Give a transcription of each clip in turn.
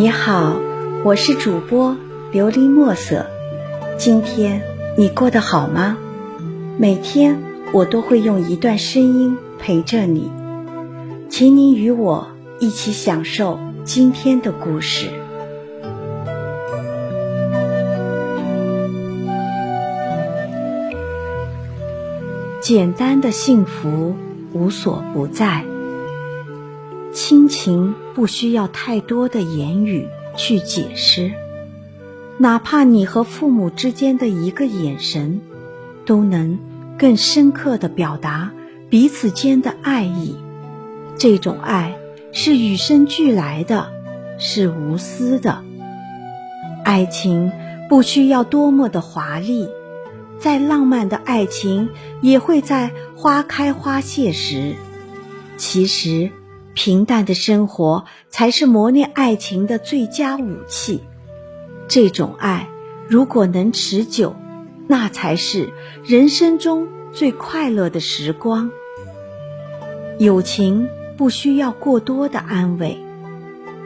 你好，我是主播琉璃墨色。今天你过得好吗？每天我都会用一段声音陪着你，请你与我一起享受今天的故事。简单的幸福无所不在。亲情不需要太多的言语去解释，哪怕你和父母之间的一个眼神，都能更深刻的表达彼此间的爱意。这种爱是与生俱来的，是无私的。爱情不需要多么的华丽，再浪漫的爱情也会在花开花谢时，其实。平淡的生活才是磨练爱情的最佳武器。这种爱如果能持久，那才是人生中最快乐的时光。友情不需要过多的安慰，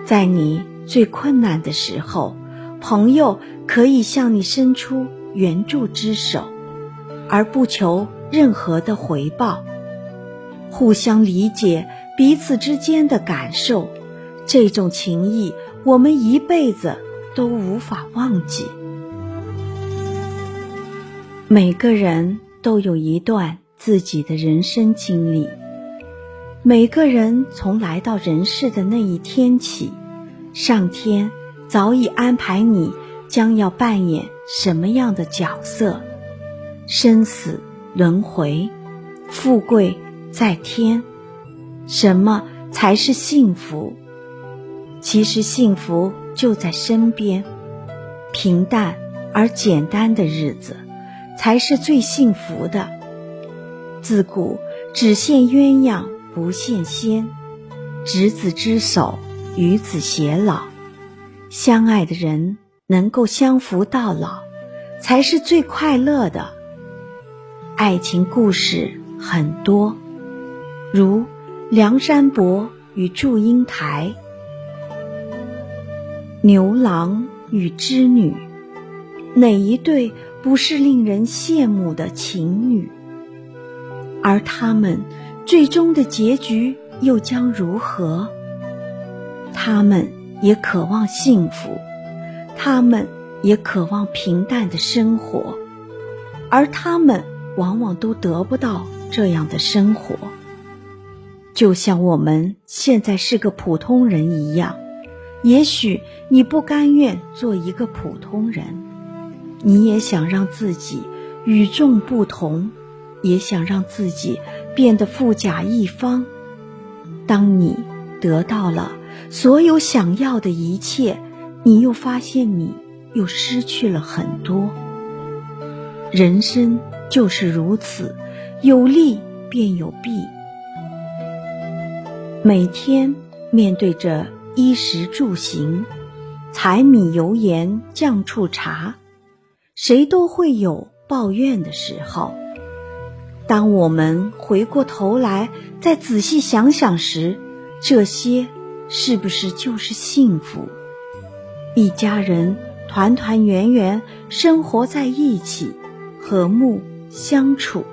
在你最困难的时候，朋友可以向你伸出援助之手，而不求任何的回报，互相理解。彼此之间的感受，这种情谊，我们一辈子都无法忘记。每个人都有一段自己的人生经历，每个人从来到人世的那一天起，上天早已安排你将要扮演什么样的角色。生死轮回，富贵在天。什么才是幸福？其实幸福就在身边，平淡而简单的日子才是最幸福的。自古只羡鸳鸯不羡仙，执子之手，与子偕老。相爱的人能够相扶到老，才是最快乐的。爱情故事很多，如。梁山伯与祝英台，牛郎与织女，哪一对不是令人羡慕的情侣？而他们最终的结局又将如何？他们也渴望幸福，他们也渴望平淡的生活，而他们往往都得不到这样的生活。就像我们现在是个普通人一样，也许你不甘愿做一个普通人，你也想让自己与众不同，也想让自己变得富甲一方。当你得到了所有想要的一切，你又发现你又失去了很多。人生就是如此，有利便有弊。每天面对着衣食住行、柴米油盐酱醋茶，谁都会有抱怨的时候。当我们回过头来再仔细想想时，这些是不是就是幸福？一家人团团圆圆生活在一起，和睦相处，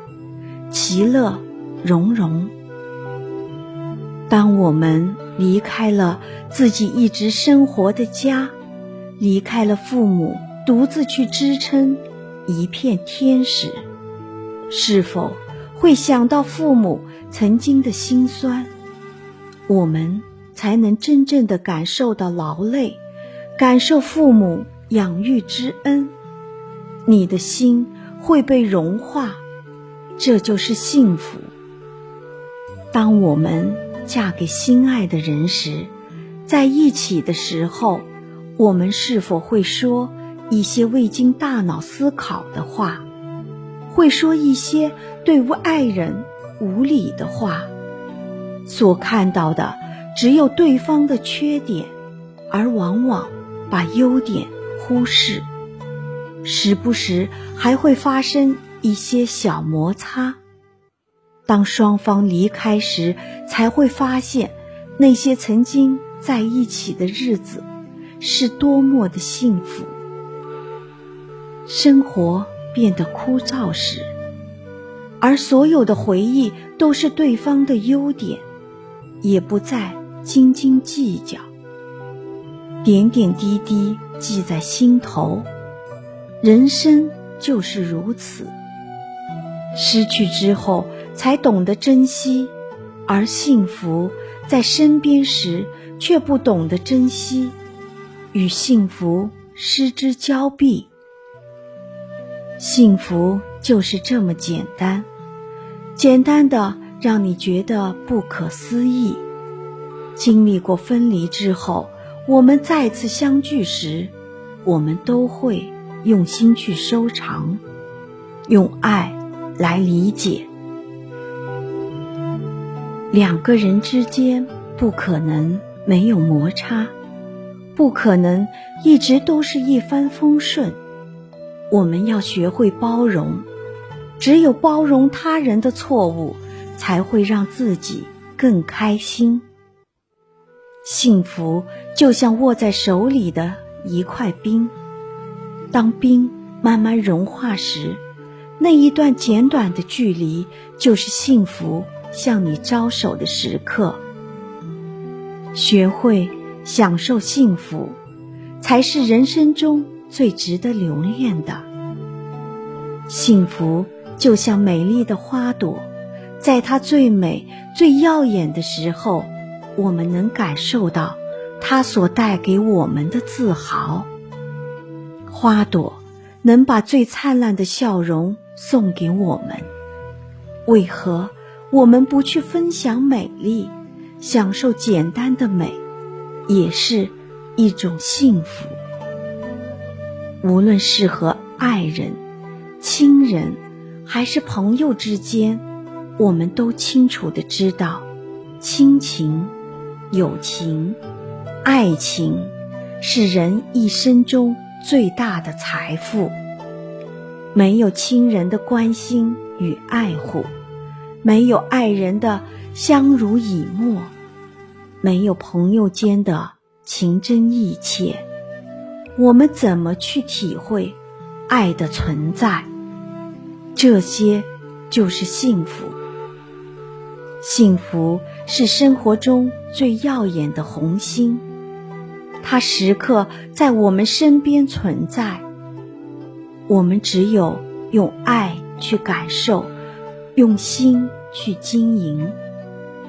其乐融融。当我们离开了自己一直生活的家，离开了父母，独自去支撑一片天时，是否会想到父母曾经的辛酸？我们才能真正的感受到劳累，感受父母养育之恩，你的心会被融化，这就是幸福。当我们。嫁给心爱的人时，在一起的时候，我们是否会说一些未经大脑思考的话？会说一些对爱人无理的话？所看到的只有对方的缺点，而往往把优点忽视。时不时还会发生一些小摩擦。当双方离开时，才会发现，那些曾经在一起的日子，是多么的幸福。生活变得枯燥时，而所有的回忆都是对方的优点，也不再斤斤计较，点点滴滴记在心头。人生就是如此，失去之后才懂得珍惜，而幸福在身边时却不懂得珍惜，与幸福失之交臂。幸福就是这么简单，简单的让你觉得不可思议。经历过分离之后，我们再次相聚时，我们都会。用心去收藏，用爱来理解。两个人之间不可能没有摩擦，不可能一直都是一帆风顺。我们要学会包容，只有包容他人的错误，才会让自己更开心。幸福就像握在手里的一块冰。当冰慢慢融化时，那一段简短的距离，就是幸福向你招手的时刻。学会享受幸福，才是人生中最值得留恋的。幸福就像美丽的花朵，在它最美、最耀眼的时候，我们能感受到它所带给我们的自豪。花朵能把最灿烂的笑容送给我们，为何我们不去分享美丽，享受简单的美，也是一种幸福？无论是和爱人、亲人，还是朋友之间，我们都清楚的知道，亲情、友情、爱情，是人一生中。最大的财富，没有亲人的关心与爱护，没有爱人的相濡以沫，没有朋友间的情真意切，我们怎么去体会爱的存在？这些就是幸福。幸福是生活中最耀眼的红星。它时刻在我们身边存在，我们只有用爱去感受，用心去经营，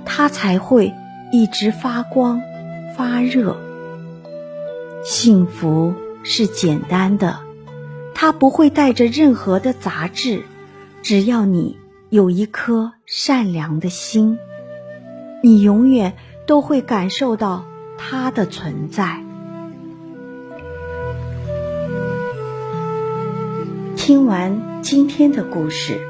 它才会一直发光发热。幸福是简单的，它不会带着任何的杂质，只要你有一颗善良的心，你永远都会感受到它的存在。听完今天的故事，